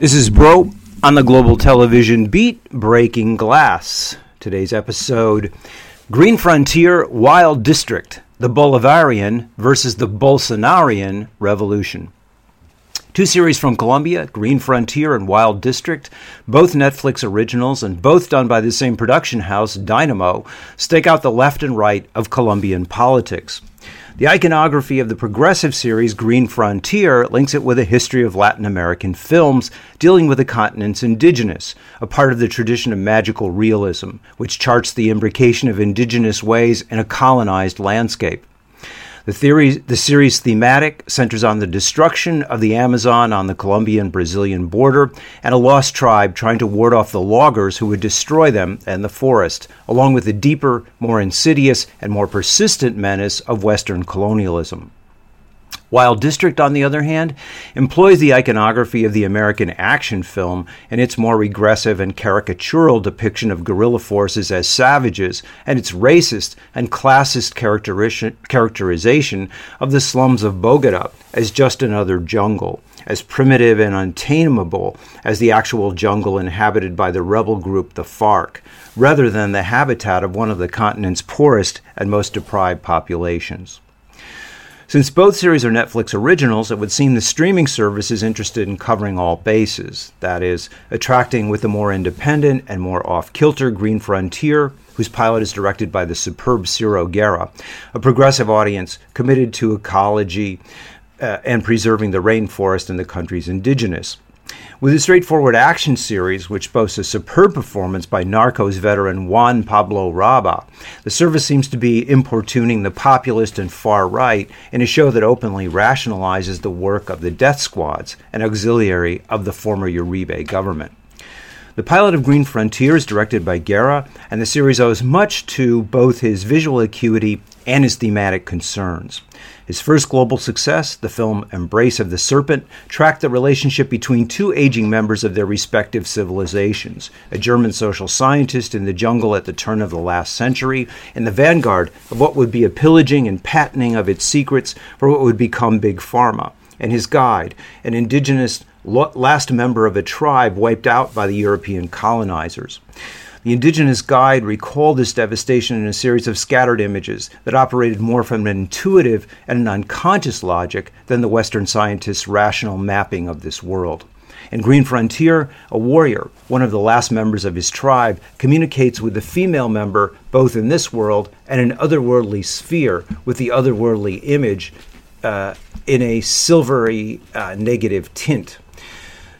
This is Broe on the Global Television Beat Breaking Glass. Today's episode Green Frontier Wild District The Bolivarian versus the Bolsonarian Revolution. Two series from Colombia, Green Frontier and Wild District, both Netflix originals and both done by the same production house, Dynamo, stake out the left and right of Colombian politics. The iconography of the progressive series Green Frontier links it with a history of Latin American films dealing with the continent's indigenous, a part of the tradition of magical realism, which charts the imbrication of indigenous ways in a colonized landscape. The, theory, the series thematic centers on the destruction of the Amazon on the Colombian Brazilian border and a lost tribe trying to ward off the loggers who would destroy them and the forest, along with the deeper, more insidious, and more persistent menace of Western colonialism. Wild District, on the other hand, employs the iconography of the American action film and its more regressive and caricatural depiction of guerrilla forces as savages and its racist and classist characterization of the slums of Bogota as just another jungle, as primitive and untamable as the actual jungle inhabited by the rebel group the FARC, rather than the habitat of one of the continent's poorest and most deprived populations. Since both series are Netflix originals, it would seem the streaming service is interested in covering all bases. That is, attracting with the more independent and more off kilter Green Frontier, whose pilot is directed by the superb Ciro Guerra, a progressive audience committed to ecology uh, and preserving the rainforest and the country's indigenous. With a straightforward action series, which boasts a superb performance by Narcos veteran Juan Pablo Raba, the service seems to be importuning the populist and far right in a show that openly rationalizes the work of the death squads, an auxiliary of the former Uribe government. The pilot of Green Frontier is directed by Guerra, and the series owes much to both his visual acuity and his thematic concerns. His first global success, the film Embrace of the Serpent, tracked the relationship between two aging members of their respective civilizations a German social scientist in the jungle at the turn of the last century, in the vanguard of what would be a pillaging and patenting of its secrets for what would become Big Pharma, and his guide, an indigenous last member of a tribe wiped out by the European colonizers. The indigenous guide recalled this devastation in a series of scattered images that operated more from an intuitive and an unconscious logic than the Western scientists' rational mapping of this world. In Green Frontier, a warrior, one of the last members of his tribe, communicates with the female member both in this world and an otherworldly sphere with the otherworldly image uh, in a silvery uh, negative tint.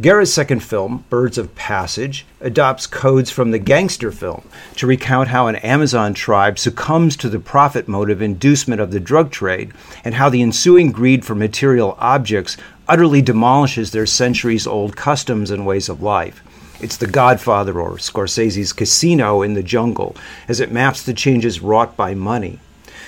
Guerra's second film, Birds of Passage, adopts codes from the gangster film to recount how an Amazon tribe succumbs to the profit motive inducement of the drug trade and how the ensuing greed for material objects utterly demolishes their centuries old customs and ways of life. It's The Godfather or Scorsese's Casino in the Jungle as it maps the changes wrought by money.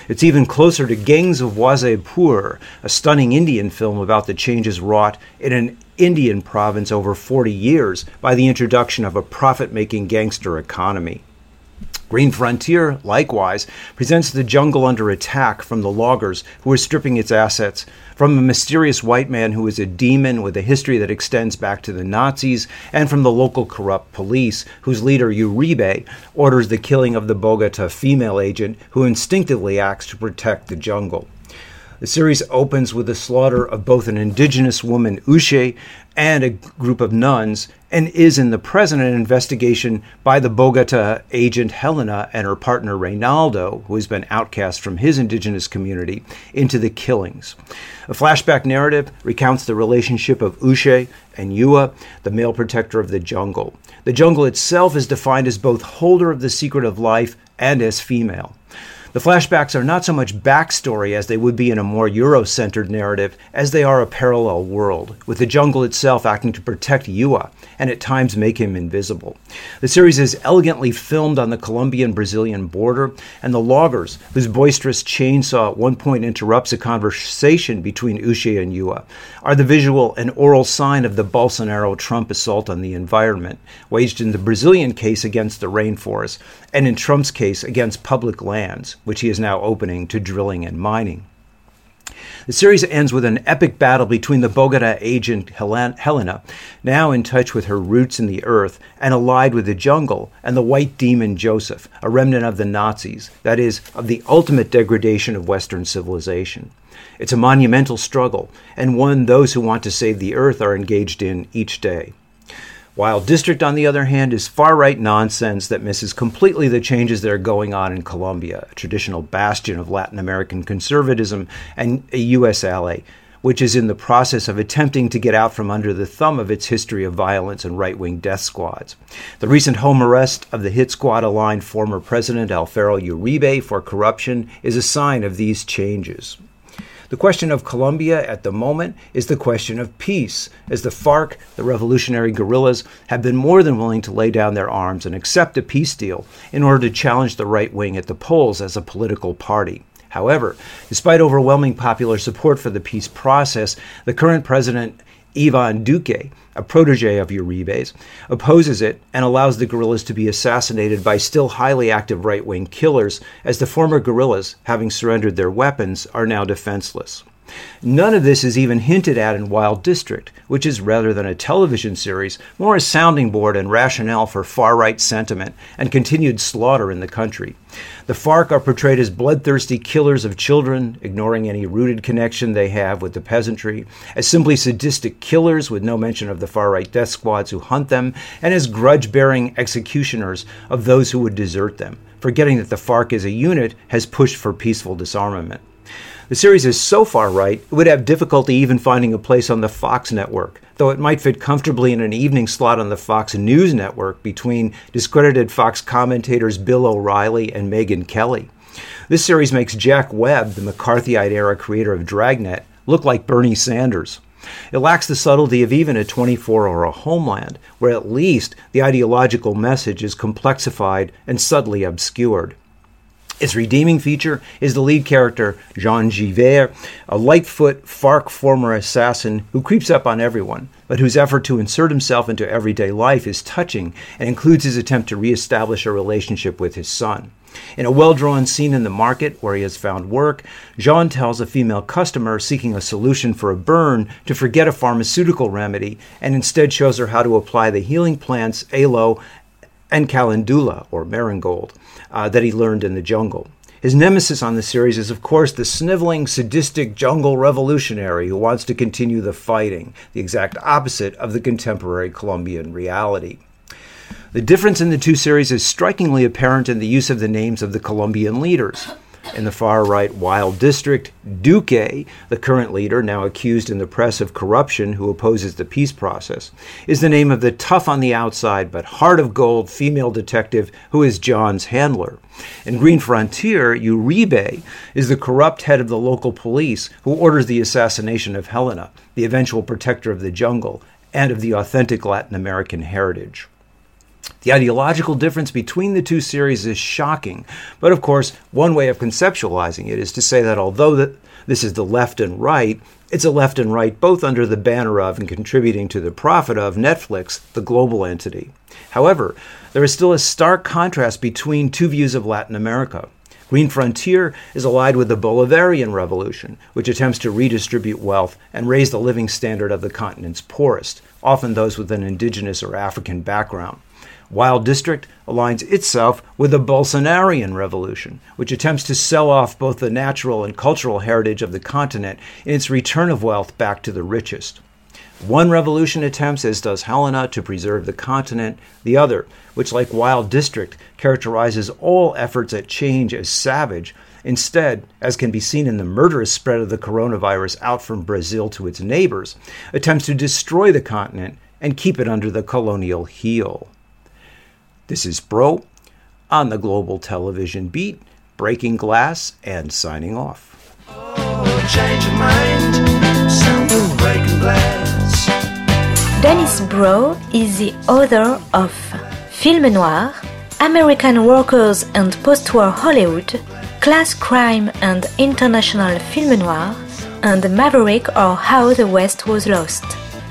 It's even closer to Gangs of Wasseypur, a stunning Indian film about the changes wrought in an Indian province over 40 years by the introduction of a profit making gangster economy. Green Frontier, likewise, presents the jungle under attack from the loggers who are stripping its assets, from a mysterious white man who is a demon with a history that extends back to the Nazis, and from the local corrupt police, whose leader Uribe orders the killing of the Bogota female agent who instinctively acts to protect the jungle. The series opens with the slaughter of both an indigenous woman, Uche, and a group of nuns, and is in the present an investigation by the Bogota agent Helena and her partner Reynaldo, who has been outcast from his indigenous community, into the killings. A flashback narrative recounts the relationship of Uche and Yua, the male protector of the jungle. The jungle itself is defined as both holder of the secret of life and as female. The flashbacks are not so much backstory as they would be in a more Euro centered narrative, as they are a parallel world, with the jungle itself acting to protect Yua and at times make him invisible. The series is elegantly filmed on the Colombian Brazilian border, and the loggers, whose boisterous chainsaw at one point interrupts a conversation between Uche and Yua, are the visual and oral sign of the Bolsonaro Trump assault on the environment, waged in the Brazilian case against the rainforest, and in Trump's case against public lands which he is now opening to drilling and mining. The series ends with an epic battle between the Bogota agent Helena, now in touch with her roots in the earth and allied with the jungle, and the white demon Joseph, a remnant of the Nazis, that is, of the ultimate degradation of Western civilization. It's a monumental struggle, and one those who want to save the earth are engaged in each day. Wild District, on the other hand, is far right nonsense that misses completely the changes that are going on in Colombia, a traditional bastion of Latin American conservatism and a U.S. ally, which is in the process of attempting to get out from under the thumb of its history of violence and right wing death squads. The recent home arrest of the hit squad aligned former President Alvaro Uribe for corruption is a sign of these changes. The question of Colombia at the moment is the question of peace, as the FARC, the revolutionary guerrillas, have been more than willing to lay down their arms and accept a peace deal in order to challenge the right wing at the polls as a political party. However, despite overwhelming popular support for the peace process, the current president Ivan Duque, a protege of Uribe's, opposes it and allows the guerrillas to be assassinated by still highly active right wing killers, as the former guerrillas, having surrendered their weapons, are now defenseless. None of this is even hinted at in Wild District, which is rather than a television series, more a sounding board and rationale for far right sentiment and continued slaughter in the country. The FARC are portrayed as bloodthirsty killers of children, ignoring any rooted connection they have with the peasantry, as simply sadistic killers with no mention of the far right death squads who hunt them, and as grudge bearing executioners of those who would desert them, forgetting that the FARC as a unit has pushed for peaceful disarmament. The series is so far right, it would have difficulty even finding a place on the Fox network, though it might fit comfortably in an evening slot on the Fox News network between discredited Fox commentators Bill O'Reilly and Megyn Kelly. This series makes Jack Webb, the McCarthyite era creator of Dragnet, look like Bernie Sanders. It lacks the subtlety of even a 24 or a Homeland, where at least the ideological message is complexified and subtly obscured. Its redeeming feature is the lead character, Jean Givert, a Lightfoot FARC former assassin who creeps up on everyone, but whose effort to insert himself into everyday life is touching and includes his attempt to reestablish a relationship with his son. In a well drawn scene in the market where he has found work, Jean tells a female customer seeking a solution for a burn to forget a pharmaceutical remedy and instead shows her how to apply the healing plants aloe and calendula, or marigold uh, that he learned in the jungle. His nemesis on the series is, of course, the sniveling, sadistic jungle revolutionary who wants to continue the fighting, the exact opposite of the contemporary Colombian reality. The difference in the two series is strikingly apparent in the use of the names of the Colombian leaders in the far right Wild District, Duque, the current leader, now accused in the press of corruption, who opposes the peace process, is the name of the tough on the outside but heart of gold female detective who is John's handler. In Green Frontier, Uribe is the corrupt head of the local police who orders the assassination of Helena, the eventual protector of the jungle and of the authentic Latin American heritage. The ideological difference between the two series is shocking, but of course, one way of conceptualizing it is to say that although this is the left and right, it's a left and right both under the banner of and contributing to the profit of Netflix, the global entity. However, there is still a stark contrast between two views of Latin America. Green Frontier is allied with the Bolivarian Revolution, which attempts to redistribute wealth and raise the living standard of the continent's poorest, often those with an indigenous or African background. Wild District aligns itself with the Bolsonarian Revolution, which attempts to sell off both the natural and cultural heritage of the continent in its return of wealth back to the richest. One revolution attempts, as does Helena, to preserve the continent. The other, which, like Wild District, characterizes all efforts at change as savage, instead, as can be seen in the murderous spread of the coronavirus out from Brazil to its neighbors, attempts to destroy the continent and keep it under the colonial heel. This is Broe on the Global Television Beat, breaking glass and signing off. Oh, Dennis Broe is the author of Film Noir, American Workers and Postwar Hollywood, Class Crime and International Film Noir, and Maverick or How the West Was Lost.